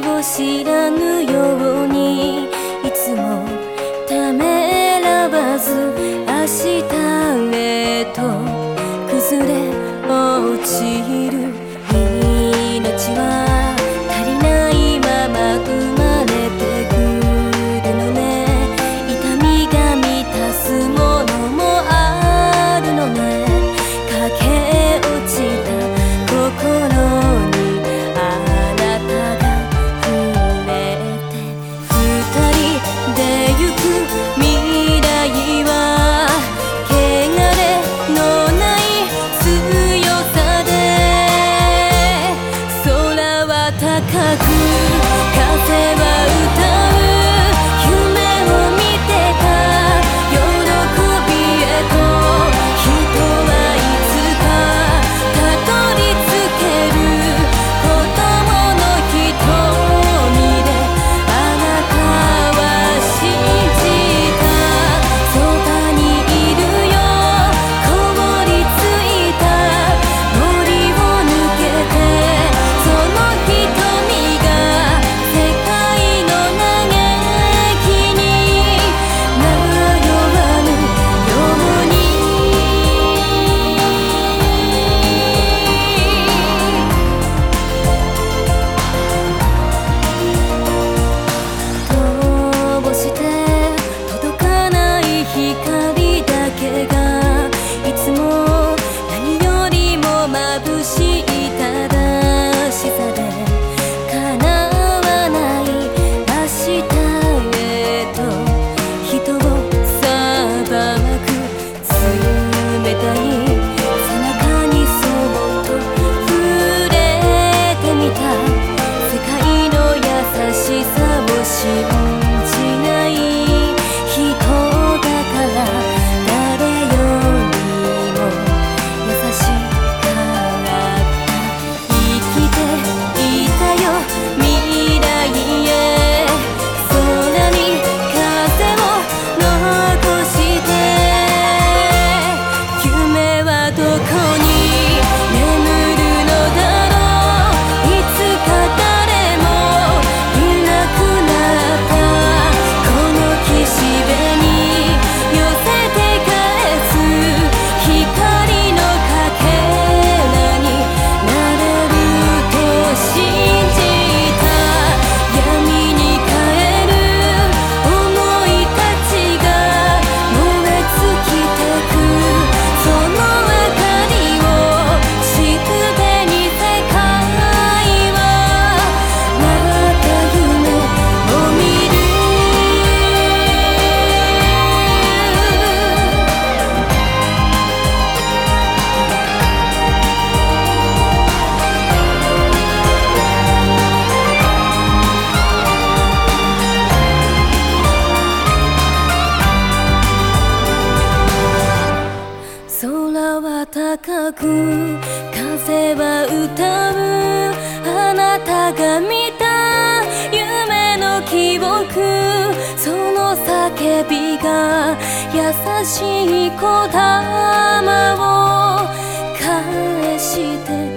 を知らぬように高く空は高く風は歌う。あなたが見た。夢の記憶その叫びが優しい言葉を返して。